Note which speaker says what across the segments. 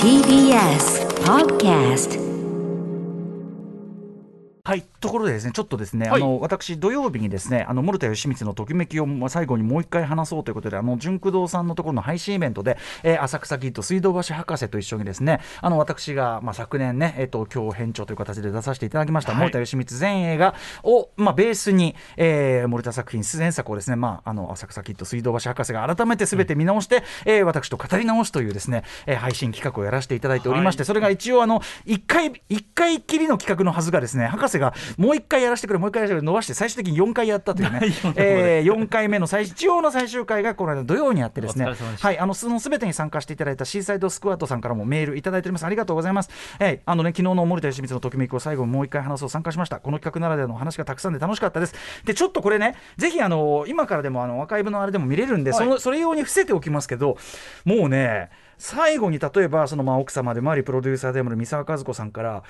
Speaker 1: TBS Podcast
Speaker 2: はいところでですねちょっとですね、
Speaker 3: はい。
Speaker 2: あの私土曜日にですねあの森田義満のときめきをまあ最後にもう一回話そうということであの純駆動さんのところの配信イベントで、えー浅草キッド水道橋博士と一緒にですねあの私がまあ昨年ねえっ、と今日編長という形で出させていただきました、
Speaker 3: はい。
Speaker 2: 森田義満全映画をまあベースに、えー森田作品出演作をですねまああの浅草キッド水道橋博士が改めてすべて見直して、えー私と語り直すというですね、えー配信企画をやらせていただいておりまして、
Speaker 3: はい。
Speaker 2: それが一応あの一回一回きりの企画のはずがですね博士がもう一回やらせてくれもう一回やらせてくれ伸ばして最終的に4回やったというね。えー、4回目の最一応の最終回がこの間土曜にあってですねはいあのそのすべてに参加していただいたシーサイドスクワットさんからもメールいただいております。ありがとうございます、えー、あのね昨日の森田義満のときめきを最後にもう一回話そう参加しました。この企画ならではの話がたくさんで楽しかったです。でちょっとこれねぜひあの今からでもあのアーカイブのあれでも見れるんで、
Speaker 3: はい。
Speaker 2: そのそれ用に伏せておきますけどもうね最後に例えばそのまあ奥様でもありプロデューサーでもある三沢和子さんから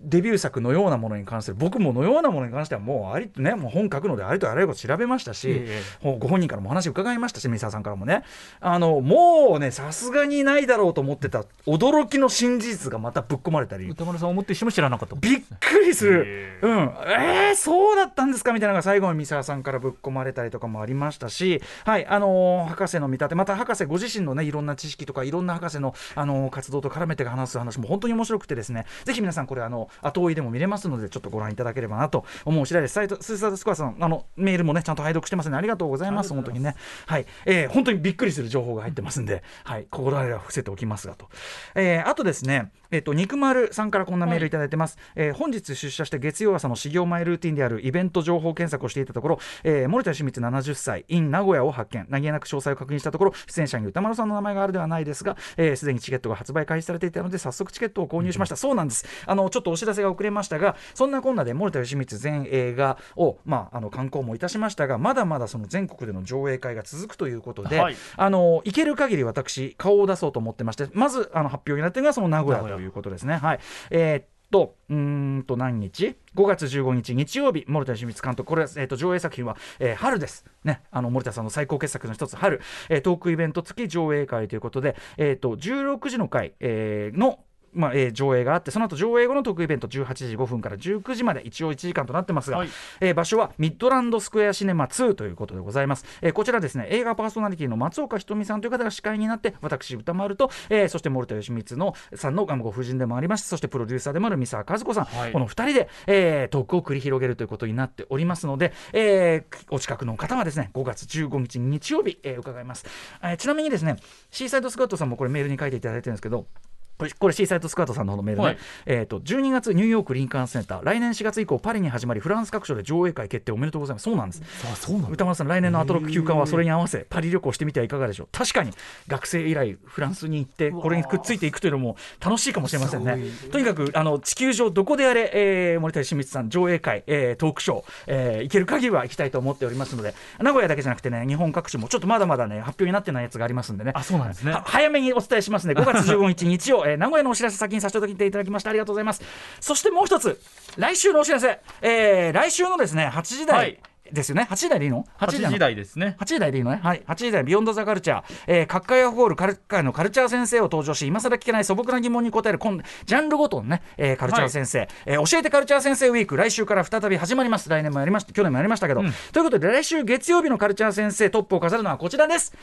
Speaker 2: デビュー作のようなものに関する僕ものようなものに関してはもうありねもう本書くのでありとあらゆること調べましたし、
Speaker 3: え
Speaker 2: ほご本人からもお話伺いましたし三沢さんからもね。あのもうねさすがにないだろうと思ってた驚きの新事実がまたぶっ込まれたり。
Speaker 3: 歌丸さん思ってしても知らなかった。
Speaker 2: びっくりする。
Speaker 3: へ、
Speaker 2: うん、えー、そうだったんですかみたいなのが最後に三沢さんからぶっ込まれたりとかもありましたし、はいあのー博士の見立て、また博士ご自身のね、いろんな知識とか、いろんな博士の、あのー活動と絡めて話す話も本当に面白くてですね、ぜひ皆さん、これ、あの後追いでも見れますので、ちょっとご覧いただければなと思う次第です。サイトスーサードスコアさん、あのメールもね、ちゃんと拝読してますね、ありがとうございます、本当にね、はい。えー本当にびっくりする情報が入ってますんで、はい、心あれは伏せておきますがと。えーあとですね、えっ、と、肉丸さんからこんなメールいただいてます。えー本日出社して月曜朝の始業前ルーティンであるイベント情報検索をしていたところ、えー森田義満70歳 in 名古屋を発見。何気なく詳細を確認したところ出演者に歌丸さんの名前があるではないですがすで、にチケットが発売開始されていたので早速チケットを購入しました、そうなんです。あのちょっとお知らせが遅れましたがそんなこんなで森田義満全映画を、まあ、あの観光もいたしましたがまだまだその全国での上映会が続くということで、
Speaker 3: はい。
Speaker 2: あの行ける限り私顔を出そうと思ってましてまずあの発表になっているのがその
Speaker 3: 名古屋
Speaker 2: ということですね。はい。えーっとうーんと何日？5月15日日曜日森田義満監督。これは、えーっと上映作品は、えー春です。ね。あの森田さんの最高傑作の一つ春、えートークイベント付き上映会ということで、えーっと16時の回、えーのまあえー上映があってその後上映後の特イベント18時5分から19時まで一応1時間となってますが、
Speaker 3: はい。
Speaker 2: えー場所はミッドランドスクエアシネマ2ということでございます、えーこちらですね映画パーソナリティの松岡ひとみさんという方が司会になって私歌丸と、えーそして森田義満のさんのご婦人でもありますそしてプロデューサーでもある三沢和子さん、
Speaker 3: はい。
Speaker 2: この2人で、えートークを繰り広げるということになっておりますので、えーお近くの方はですね5月15日日曜日、えー伺います、えーちなみにですねシーサイドスクワットさんもこれメールに書いていただいてるんですけどこれシーサイドスクワットさんの方のメールね、
Speaker 3: はい。
Speaker 2: えー、と12月ニューヨークリンカーンセンター。来年4月以降パリに始まりフランス各所で上映会決定おめでとうございます。そうなんです。
Speaker 3: あそうなん
Speaker 2: 歌丸さん来年のアトロック休館はそれに合わせパリ旅行してみてはいかがでしょう。確かに学生以来フランスに行ってこれにくっついていくというのも楽しいかもしれませんね。とにかくあの地球上どこであれ、えー森田義満さん上映会、えートークショー、えー行ける限りは行きたいと思っておりますので名古屋だけじゃなくてね日本各地もちょっとまだまだね発表になってないやつがありますんでね。
Speaker 3: あそうなんですね。
Speaker 2: は早めにお伝えしますね。5月15日日曜、えー名古屋のお知らせ先にさせていただきましたありがとうございますそしてもう一つ来週のお知らせ、えー来週のですね8時台、
Speaker 3: はい
Speaker 2: ですよね？8時台でいいの
Speaker 3: ？8
Speaker 2: なの？
Speaker 3: 時台ですね
Speaker 2: 8時台でいいのね？はい。8時台、ビヨンドザカルチャー。えー、各界ホールカル界のカルチャー先生を登場し、今更聞けない素朴な疑問に答える、今ジャンルごとのね、えーカルチャー先生、えー教えてカルチャー先生ウィーク、来週から再び始まります。来年もやりました、去年もやりましたけど。
Speaker 3: うん
Speaker 2: ということで、来週月曜日のカルチャー先生トップを飾るのはこちらです。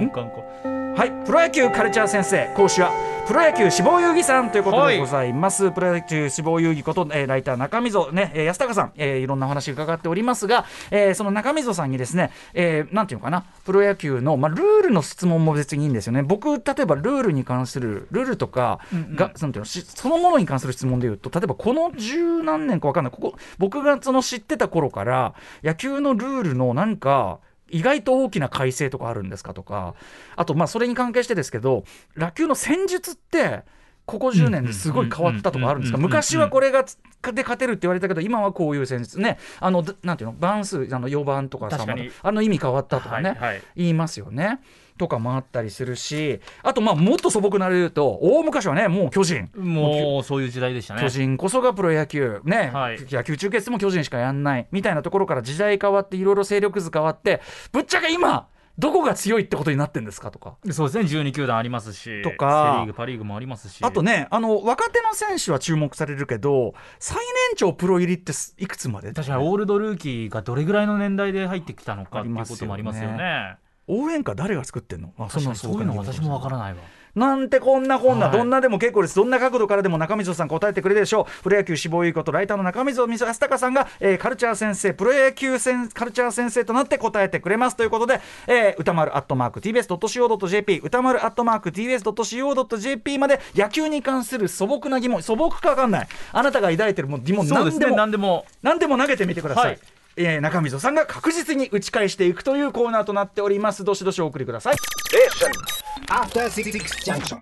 Speaker 3: コンカンコ
Speaker 2: はい、プロ野球カルチャー先生講師はプロ野球志望遊戯さんということ
Speaker 3: はい
Speaker 2: でございます、プロ野球志望遊戯こと、えーライター中溝ね、えー安高さん、えーいろんなお話伺っておりますが、えーその中溝さんにですね、えーなんていうのかなプロ野球の、まあ、ルールの質問も別にいいんですよね。僕例えばルールに関するルールとかが、なんていうのしそのものに関する質問でいうと例えばこの十何年か分かんない。ここ僕がその知ってた頃から野球のルールのなんか意外と大きな改正とかあるんですかとか。あとまあそれに関係してですけど野球の戦術ってここ10年ですごい変わったとかあるんですか？昔はこれがで勝てるって言われたけど今はこういう戦術ねあのなんていうの番数あの4番とかさあの意味変わったとかね、
Speaker 3: はいはい
Speaker 2: 言いますよね。とかもあったりするしあとまあもっと素朴な理由と大昔はねもう巨人
Speaker 3: もうそういう時代でしたね
Speaker 2: 巨人こそがプロ野球ね、
Speaker 3: はい
Speaker 2: 野球中継も巨人しかやんないみたいなところから時代変わっていろいろ勢力図変わってぶっちゃけ今どこが強いってことになってんですかとか。
Speaker 3: そうですね。12球団ありますし
Speaker 2: とか。
Speaker 3: セ・リーグパ・リーグもありますし。
Speaker 2: あとね、あの若手の選手は注目されるけど、最年長プロ入りってすいくつまで
Speaker 3: 確かにオールドルーキーがどれぐらいの年代で入ってきたのかっていうこともありますよね。
Speaker 2: 応援歌誰が作ってんの？あ
Speaker 3: 確かにそういうの私もわからないわ。
Speaker 2: なんてこんなこんな、
Speaker 3: はい。
Speaker 2: どんなでも結構です。どんな角度からでも中溝さん答えてくれるでしょう。プロ野球志望いいことライターの中溝康隆さんが、えーカルチャー先生プロ野球先カルチャー先生となって答えてくれますということで、えー歌丸アットマーク TBS.CO.JP 歌丸アットマーク TBS.CO.JP まで野球に関する素朴な疑問素朴か分かんない。あなたが抱いてるもう疑問
Speaker 3: そうですね。
Speaker 2: 何でも
Speaker 3: 何でも。
Speaker 2: 何でも投げてみてください、
Speaker 3: はい。
Speaker 2: えー中溝さんが確実に打ち返していくというコーナーとなっております。どしどしお送りください
Speaker 1: After Six Junction.